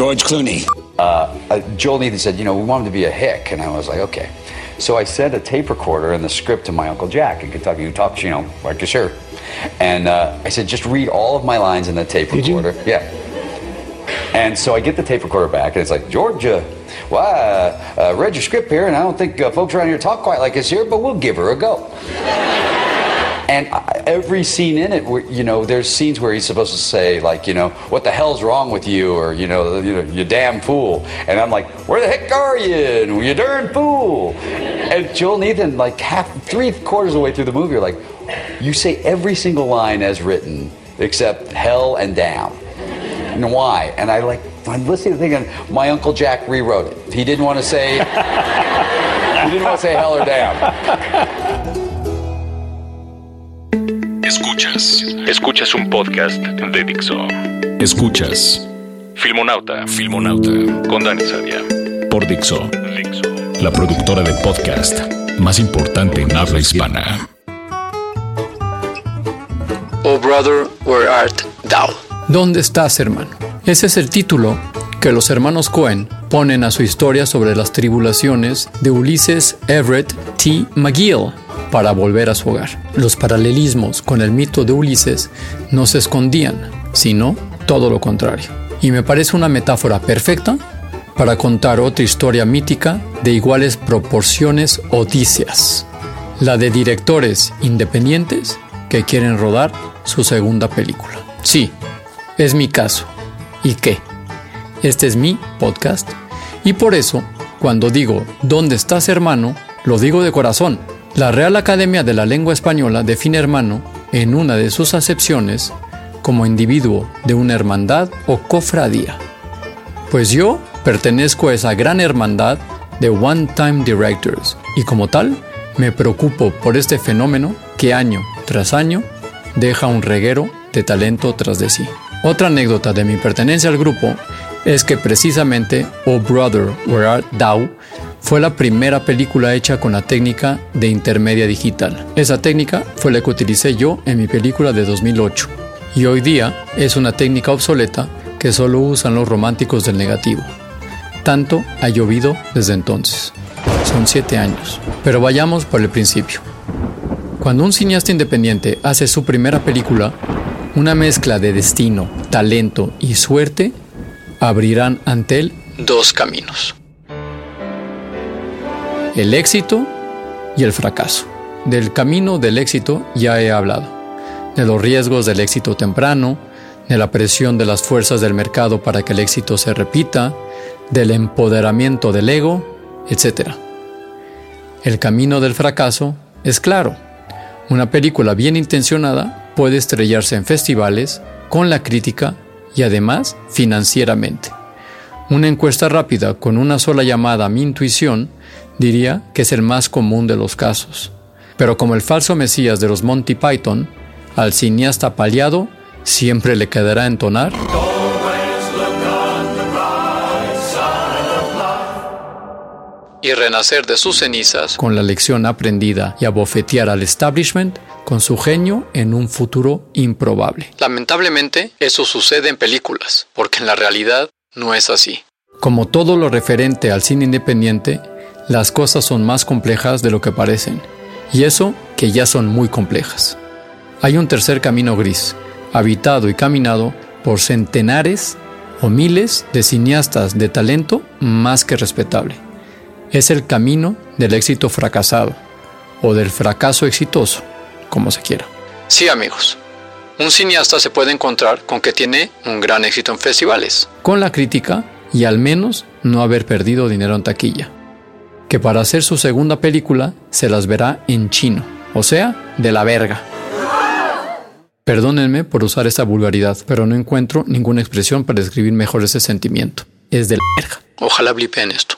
George Clooney. uh, Joel Neathan said, you know, we want him to be a hick. And I was like, okay. So I sent a tape recorder and the script to my Uncle Jack in Kentucky, who talks, you know, like a sure. And uh, I said, just read all of my lines in the tape Did you? recorder. Yeah. And so I get the tape recorder back, and it's like, Georgia, uh, well, I uh, read your script here, and I don't think uh, folks around here talk quite like us here, but we'll give her a go. And every scene in it, you know, there's scenes where he's supposed to say, like, you know, what the hell's wrong with you, or you know, you know, you damn fool. And I'm like, where the heck are you? You darn fool. And Joel Neathan, like half, three quarters of the way through the movie, are like, you say every single line as written except hell and damn. And why? And I like, I'm listening to thinking, my Uncle Jack rewrote it. He didn't want to say, he didn't want to say hell or damn. Escuchas. Escuchas un podcast de Dixo. Escuchas Filmonauta. Filmonauta Con Dani Sadia. por Dixo, Dixo. la productora de podcast más importante en habla hispana. Oh Brother, Where Art Thou? ¿Dónde estás, hermano? Ese es el título que los hermanos Cohen ponen a su historia sobre las tribulaciones de Ulises Everett T. McGill para volver a su hogar. Los paralelismos con el mito de Ulises no se escondían, sino todo lo contrario. Y me parece una metáfora perfecta para contar otra historia mítica de iguales proporciones odíseas, la de directores independientes que quieren rodar su segunda película. Sí, es mi caso. ¿Y qué? Este es mi podcast y por eso, cuando digo ¿Dónde estás hermano?, lo digo de corazón. La Real Academia de la Lengua Española define hermano, en una de sus acepciones, como individuo de una hermandad o cofradía. Pues yo pertenezco a esa gran hermandad de One Time Directors y como tal me preocupo por este fenómeno que año tras año deja un reguero de talento tras de sí. Otra anécdota de mi pertenencia al grupo es que precisamente Oh Brother, Where Art Thou fue la primera película hecha con la técnica de intermedia digital. Esa técnica fue la que utilicé yo en mi película de 2008 y hoy día es una técnica obsoleta que solo usan los románticos del negativo. Tanto ha llovido desde entonces. Son siete años. Pero vayamos por el principio. Cuando un cineasta independiente hace su primera película, una mezcla de destino, talento y suerte abrirán ante él dos caminos. El éxito y el fracaso. Del camino del éxito ya he hablado. De los riesgos del éxito temprano, de la presión de las fuerzas del mercado para que el éxito se repita, del empoderamiento del ego, etc. El camino del fracaso es claro. Una película bien intencionada puede estrellarse en festivales, con la crítica y además financieramente. Una encuesta rápida con una sola llamada a mi intuición diría que es el más común de los casos. Pero como el falso Mesías de los Monty Python, al cineasta paliado siempre le quedará entonar y renacer de sus cenizas con la lección aprendida y abofetear al establishment con su genio en un futuro improbable. Lamentablemente, eso sucede en películas, porque en la realidad no es así. Como todo lo referente al cine independiente, las cosas son más complejas de lo que parecen, y eso que ya son muy complejas. Hay un tercer camino gris, habitado y caminado por centenares o miles de cineastas de talento más que respetable. Es el camino del éxito fracasado, o del fracaso exitoso, como se quiera. Sí, amigos, un cineasta se puede encontrar con que tiene un gran éxito en festivales, con la crítica y al menos no haber perdido dinero en taquilla. Que para hacer su segunda película se las verá en chino, o sea, de la verga. Perdónenme por usar esta vulgaridad, pero no encuentro ninguna expresión para describir mejor ese sentimiento. Es de la verga. Ojalá blipen esto.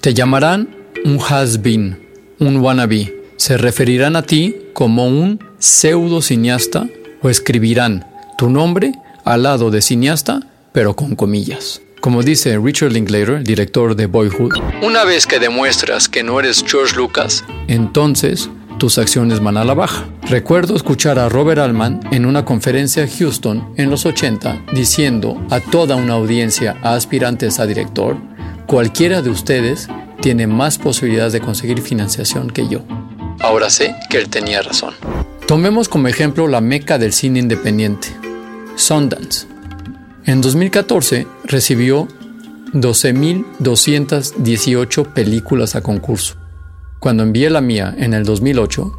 Te llamarán un has-been, un wannabe. Se referirán a ti como un pseudo cineasta o escribirán tu nombre al lado de cineasta, pero con comillas. Como dice Richard Linklater, director de Boyhood, una vez que demuestras que no eres George Lucas, entonces tus acciones van a la baja. Recuerdo escuchar a Robert Altman en una conferencia en Houston en los 80 diciendo a toda una audiencia a aspirantes a director, cualquiera de ustedes tiene más posibilidades de conseguir financiación que yo. Ahora sé que él tenía razón. Tomemos como ejemplo la meca del cine independiente, Sundance. En 2014 recibió 12.218 películas a concurso. Cuando envié la mía en el 2008,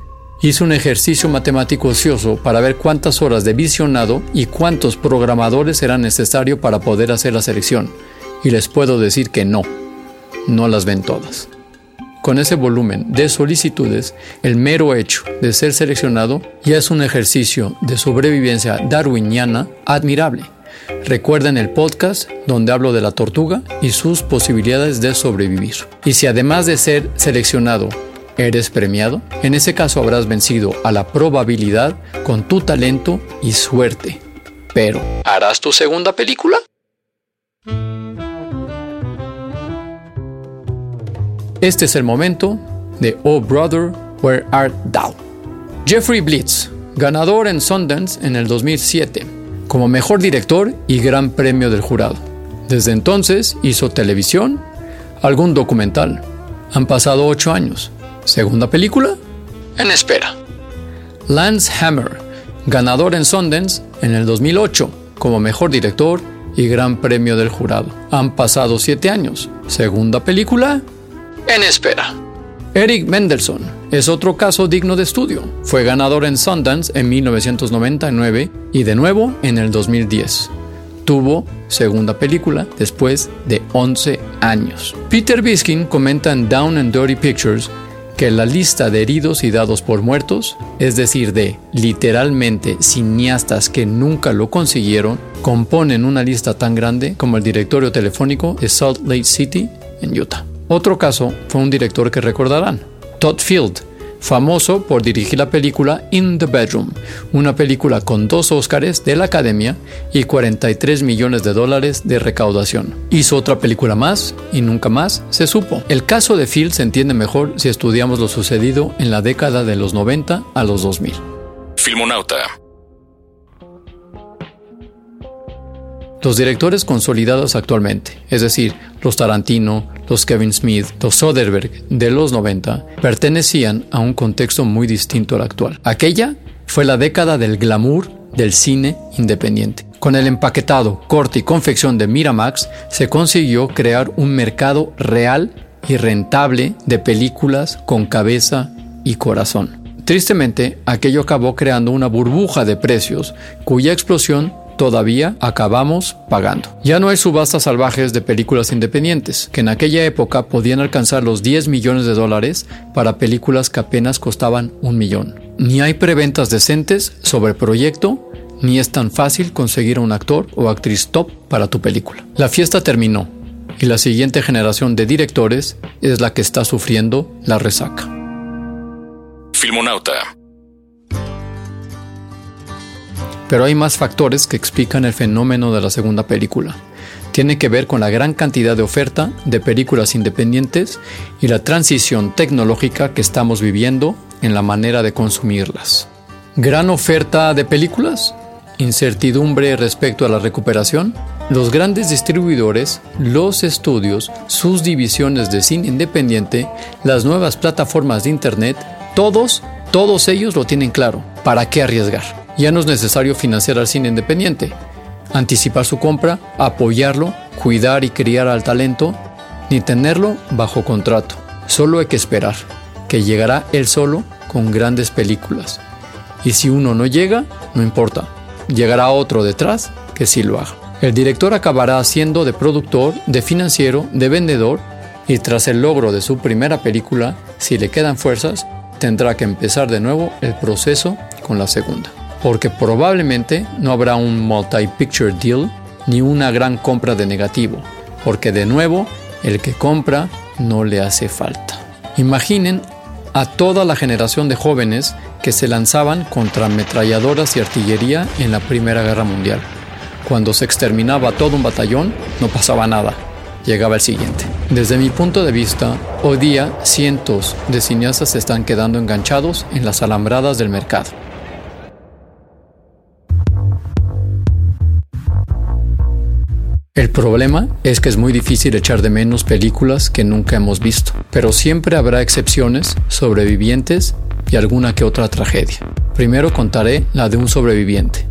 hice un ejercicio matemático ocioso para ver cuántas horas de visionado y cuántos programadores eran necesarios para poder hacer la selección. Y les puedo decir que no, no las ven todas. Con ese volumen de solicitudes, el mero hecho de ser seleccionado ya es un ejercicio de sobrevivencia darwiniana admirable. Recuerden el podcast donde hablo de la tortuga y sus posibilidades de sobrevivir. Y si además de ser seleccionado, eres premiado, en ese caso habrás vencido a la probabilidad con tu talento y suerte. Pero, ¿harás tu segunda película? Este es el momento de Oh Brother, Where Art Thou? Jeffrey Blitz, ganador en Sundance en el 2007 como mejor director y gran premio del jurado. Desde entonces hizo televisión, algún documental. Han pasado ocho años. ¿Segunda película? En espera. Lance Hammer, ganador en Sundance en el 2008 como mejor director y gran premio del jurado. Han pasado siete años. ¿Segunda película? En espera. Eric Mendelssohn es otro caso digno de estudio. Fue ganador en Sundance en 1999 y de nuevo en el 2010. Tuvo segunda película después de 11 años. Peter Biskin comenta en Down and Dirty Pictures que la lista de heridos y dados por muertos, es decir, de literalmente cineastas que nunca lo consiguieron, componen una lista tan grande como el directorio telefónico de Salt Lake City en Utah. Otro caso fue un director que recordarán, Todd Field, famoso por dirigir la película In the Bedroom, una película con dos Óscares de la Academia y 43 millones de dólares de recaudación. Hizo otra película más y nunca más se supo. El caso de Field se entiende mejor si estudiamos lo sucedido en la década de los 90 a los 2000. Filmonauta Los directores consolidados actualmente, es decir, los Tarantino, los Kevin Smith, los Soderbergh de los 90, pertenecían a un contexto muy distinto al actual. Aquella fue la década del glamour del cine independiente. Con el empaquetado, corte y confección de Miramax se consiguió crear un mercado real y rentable de películas con cabeza y corazón. Tristemente, aquello acabó creando una burbuja de precios cuya explosión todavía acabamos pagando. Ya no hay subastas salvajes de películas independientes, que en aquella época podían alcanzar los 10 millones de dólares para películas que apenas costaban un millón. Ni hay preventas decentes sobre proyecto, ni es tan fácil conseguir un actor o actriz top para tu película. La fiesta terminó y la siguiente generación de directores es la que está sufriendo la resaca. Filmonauta pero hay más factores que explican el fenómeno de la segunda película. Tiene que ver con la gran cantidad de oferta de películas independientes y la transición tecnológica que estamos viviendo en la manera de consumirlas. ¿Gran oferta de películas? ¿Incertidumbre respecto a la recuperación? Los grandes distribuidores, los estudios, sus divisiones de cine independiente, las nuevas plataformas de Internet, todos, todos ellos lo tienen claro. ¿Para qué arriesgar? Ya no es necesario financiar al cine independiente, anticipar su compra, apoyarlo, cuidar y criar al talento, ni tenerlo bajo contrato. Solo hay que esperar, que llegará él solo con grandes películas. Y si uno no llega, no importa, llegará otro detrás que sí lo haga. El director acabará siendo de productor, de financiero, de vendedor y tras el logro de su primera película, si le quedan fuerzas, tendrá que empezar de nuevo el proceso con la segunda. Porque probablemente no habrá un multi-picture deal ni una gran compra de negativo, porque de nuevo el que compra no le hace falta. Imaginen a toda la generación de jóvenes que se lanzaban contra ametralladoras y artillería en la Primera Guerra Mundial. Cuando se exterminaba todo un batallón, no pasaba nada. Llegaba el siguiente. Desde mi punto de vista, hoy día cientos de cineastas se están quedando enganchados en las alambradas del mercado. El problema es que es muy difícil echar de menos películas que nunca hemos visto, pero siempre habrá excepciones, sobrevivientes y alguna que otra tragedia. Primero contaré la de un sobreviviente.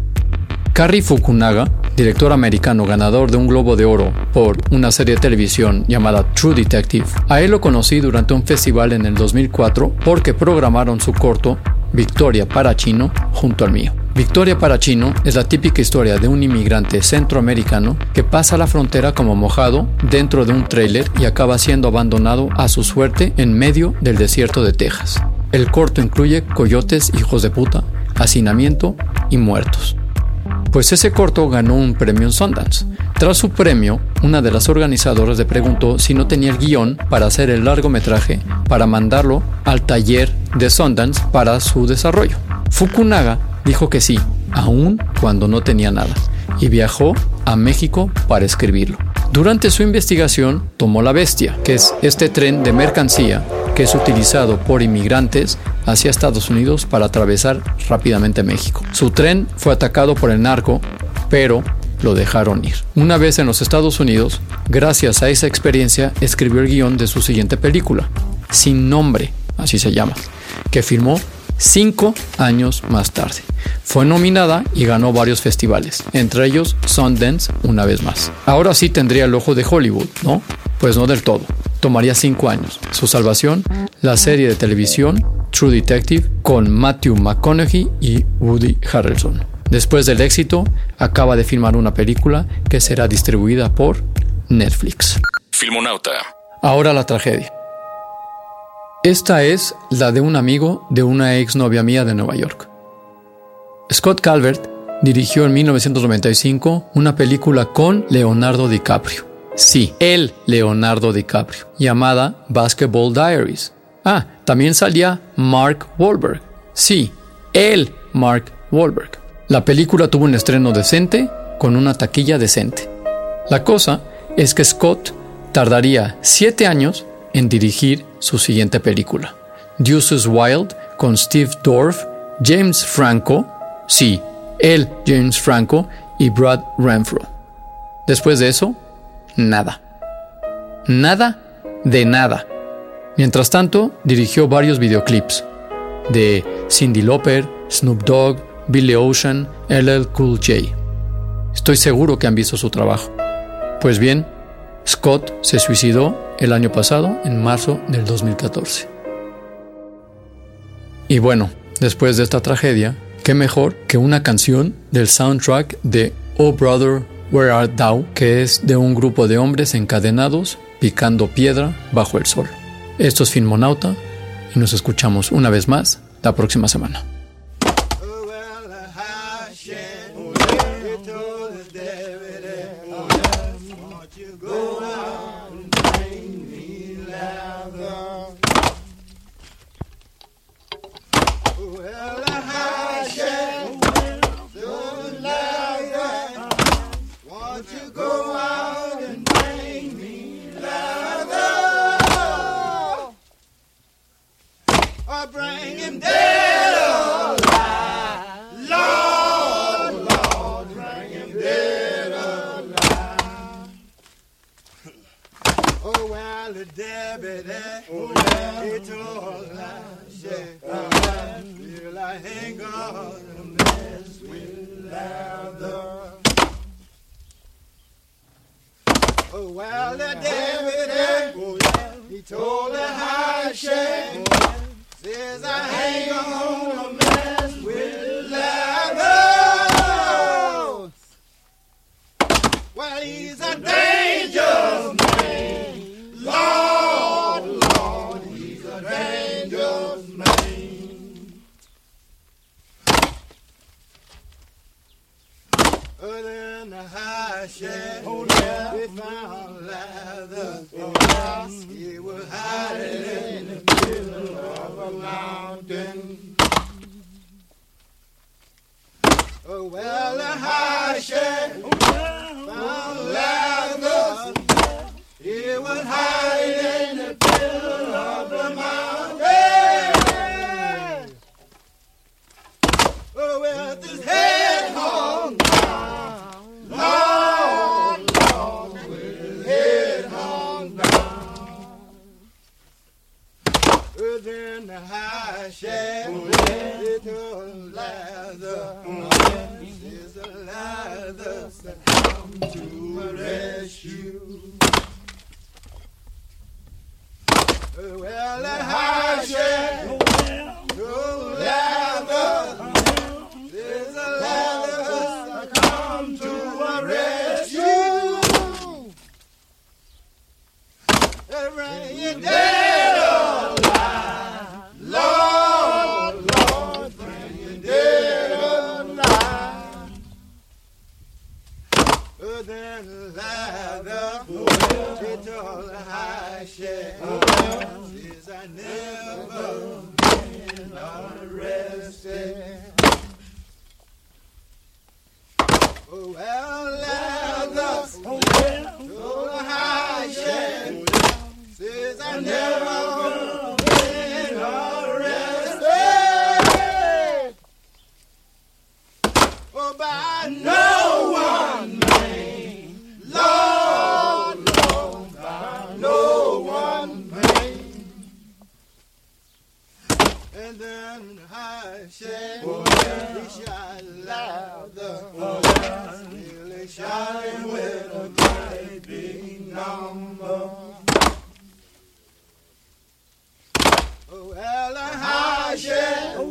Carrie Fukunaga, director americano ganador de un Globo de Oro por una serie de televisión llamada True Detective, a él lo conocí durante un festival en el 2004 porque programaron su corto Victoria para Chino junto al mío. Victoria para Chino es la típica historia de un inmigrante centroamericano que pasa la frontera como mojado dentro de un tráiler y acaba siendo abandonado a su suerte en medio del desierto de Texas. El corto incluye coyotes hijos de puta, hacinamiento y muertos. Pues ese corto ganó un premio en Sundance. Tras su premio, una de las organizadoras le preguntó si no tenía el guion para hacer el largometraje para mandarlo al taller de Sundance para su desarrollo. Fukunaga dijo que sí, aun cuando no tenía nada, y viajó a México para escribirlo. Durante su investigación tomó la Bestia, que es este tren de mercancía que es utilizado por inmigrantes hacia Estados Unidos para atravesar rápidamente México. Su tren fue atacado por el narco, pero lo dejaron ir. Una vez en los Estados Unidos, gracias a esa experiencia, escribió el guion de su siguiente película, Sin Nombre, así se llama, que filmó cinco años más tarde. Fue nominada y ganó varios festivales, entre ellos Sundance una vez más. Ahora sí tendría el ojo de Hollywood, ¿no? Pues no del todo. Tomaría cinco años. Su salvación, la serie de televisión True Detective con Matthew McConaughey y Woody Harrelson. Después del éxito, acaba de filmar una película que será distribuida por Netflix. Filmonauta. Ahora la tragedia. Esta es la de un amigo de una ex novia mía de Nueva York. Scott Calvert dirigió en 1995 una película con Leonardo DiCaprio. Sí, el Leonardo DiCaprio, llamada Basketball Diaries. Ah, también salía Mark Wahlberg. Sí, el Mark Wahlberg. La película tuvo un estreno decente con una taquilla decente. La cosa es que Scott tardaría siete años en dirigir su siguiente película, Deuces Wild, con Steve Dorff, James Franco, sí, él, James Franco, y Brad Renfro. Después de eso, nada. Nada de nada. Mientras tanto, dirigió varios videoclips de Cindy Lauper, Snoop Dogg, Billy Ocean, LL Cool J. Estoy seguro que han visto su trabajo. Pues bien, Scott se suicidó el año pasado, en marzo del 2014. Y bueno, después de esta tragedia, qué mejor que una canción del soundtrack de Oh Brother, Where Art Thou, que es de un grupo de hombres encadenados picando piedra bajo el sol. Esto es Filmonauta y nos escuchamos una vez más la próxima semana. or bring him dead or alive. Lord, Lord, bring him dead or alive. oh, well, the Debbie there, oh, yeah, it's all lies, yeah. Well, I ain't gonna mess with lather. Oh, well, the David, oh, yeah, he told oh, the oh, high oh, shame. Says I ain't gonna mess with love. well high share found loudness, it was. Well, I shall.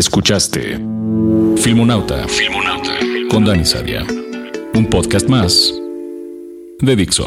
Escuchaste Filmonauta, Filmonauta con Dani Sadia. Un podcast más de Dixo.